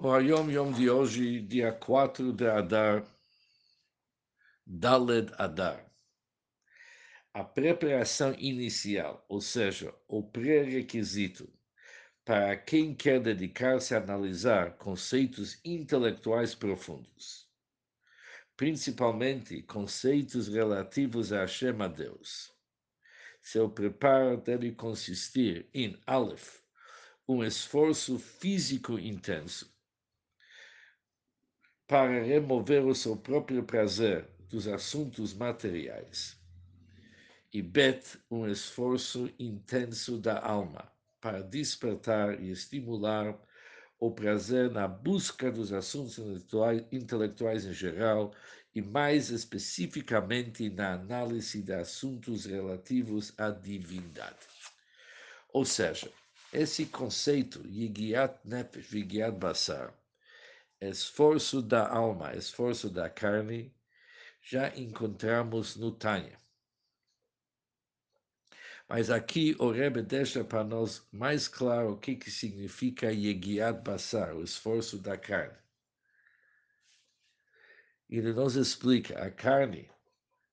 O Hayom Yom de hoje, dia 4 de Adar, Daled Adar. A preparação inicial, ou seja, o pré-requisito para quem quer dedicar-se a analisar conceitos intelectuais profundos, principalmente conceitos relativos a Hashem a Deus. Seu preparo deve consistir em Aleph, um esforço físico intenso, para remover o seu próprio prazer dos assuntos materiais. E Bet, um esforço intenso da alma para despertar e estimular o prazer na busca dos assuntos intelectuais em geral e mais especificamente na análise de assuntos relativos à divindade. Ou seja, esse conceito, Yigiat Nefesh, Yigiat Basar, esforço da alma, esforço da carne, já encontramos no Tânia. Mas aqui o Rebbe deixa para nós mais claro o que, que significa Yegiat Basar, o esforço da carne. Ele nos explica, a carne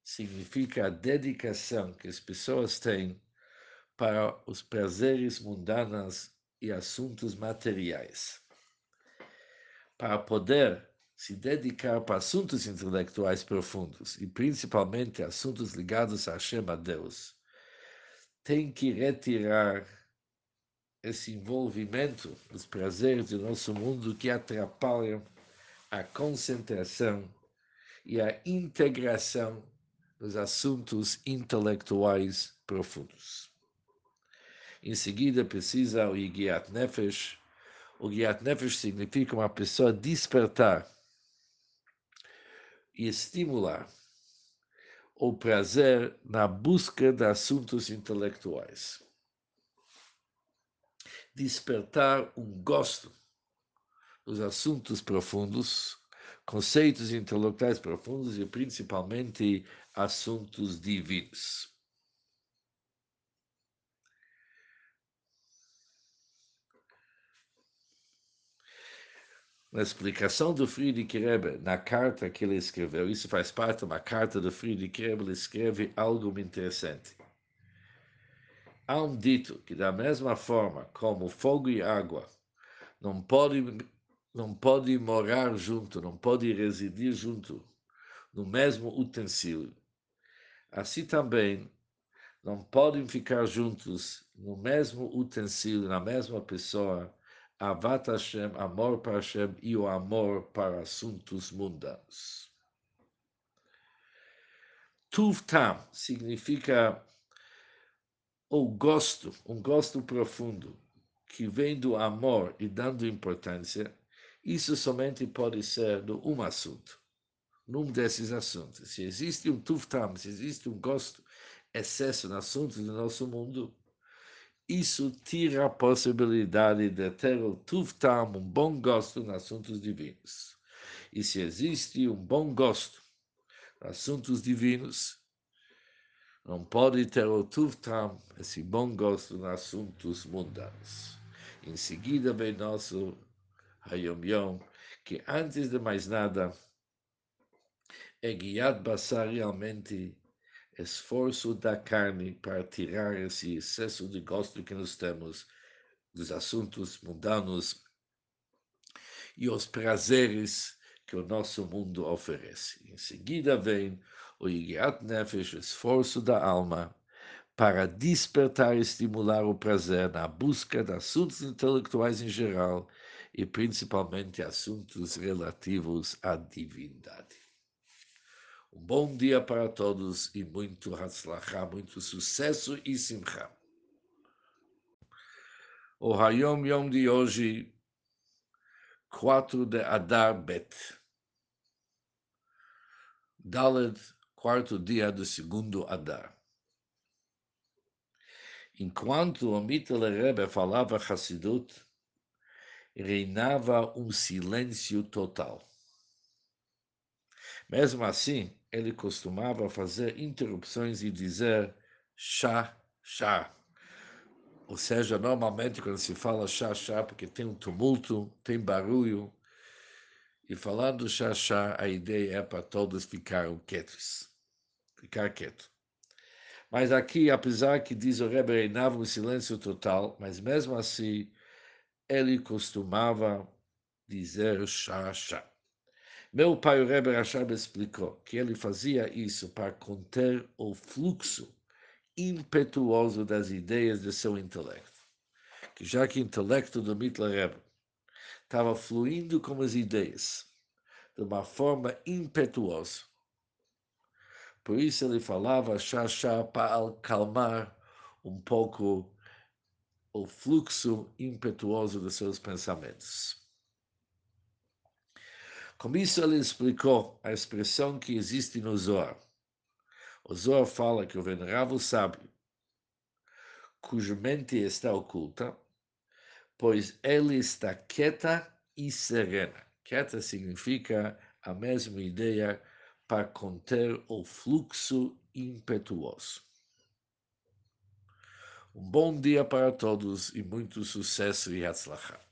significa a dedicação que as pessoas têm para os prazeres mundanos e assuntos materiais para poder se dedicar para assuntos intelectuais profundos e principalmente assuntos ligados a Hashem, a Deus, tem que retirar esse envolvimento dos prazeres do nosso mundo que atrapalham a concentração e a integração dos assuntos intelectuais profundos. Em seguida, precisa o Yigiat Nefesh, o Guiat Nefesh significa uma pessoa despertar e estimular o prazer na busca de assuntos intelectuais. Despertar um gosto dos assuntos profundos, conceitos intelectuais profundos e principalmente assuntos divinos. Na explicação do Friedrich Rebbe, na carta que ele escreveu, isso faz parte de uma carta do Friedrich Rebbe, ele escreve algo interessante. Há um dito que, da mesma forma como fogo e água não podem não pode morar junto, não pode residir junto no mesmo utensílio, assim também não podem ficar juntos no mesmo utensílio, na mesma pessoa, Avat Hashem, amor para Hashem e o amor para assuntos mundanos. Tuv Tam significa o gosto, um gosto profundo, que vem do amor e dando importância. Isso somente pode ser de um assunto, num desses assuntos. Se existe um Tuv Tam, se existe um gosto, excesso no assunto do nosso mundo, isso tira a possibilidade de ter o tuftam, um bom gosto nos assuntos divinos. E se existe um bom gosto nos assuntos divinos, não pode ter o tuftam, esse bom gosto nos assuntos mundanos. Em seguida vem nosso Hayom Yom, que antes de mais nada é guiado Basar realmente esforço da carne para tirar esse excesso de gosto que nós temos dos assuntos mundanos e os prazeres que o nosso mundo oferece. Em seguida vem o Yigiat Nefesh, o esforço da alma, para despertar e estimular o prazer na busca de assuntos intelectuais em geral e principalmente assuntos relativos à divindade. Um bom dia para todos e muito Hatzlachá, muito sucesso e simcha. O Hayom Yom de hoje, 4 de Adar Bet. Daled, quarto dia do segundo Adar. Enquanto o Mitel Rebbe falava Hassidut, reinava um silêncio total. Mesmo assim, ele costumava fazer interrupções e dizer chá, chá, Ou seja, normalmente quando se fala chá-chá, porque tem um tumulto, tem barulho, e falando chá-chá, a ideia é para todos ficarem quietos, ficar quieto. Mas aqui, apesar que diz o Rebbe, reinava um silêncio total, mas mesmo assim, ele costumava dizer chá-chá. Meu pai, o Rebbe Rashab, explicou que ele fazia isso para conter o fluxo impetuoso das ideias de seu intelecto. Que já que o intelecto do Mittler Rebbe estava fluindo como as ideias, de uma forma impetuosa. Por isso ele falava chá chá para acalmar um pouco o fluxo impetuoso dos seus pensamentos. Com isso ele explicou a expressão que existe no Zohar. O Zohar fala que o venerável sábio, cuja mente está oculta, pois ele está quieta e serena. Quieta significa a mesma ideia para conter o fluxo impetuoso. Um bom dia para todos e muito sucesso e atzlachá.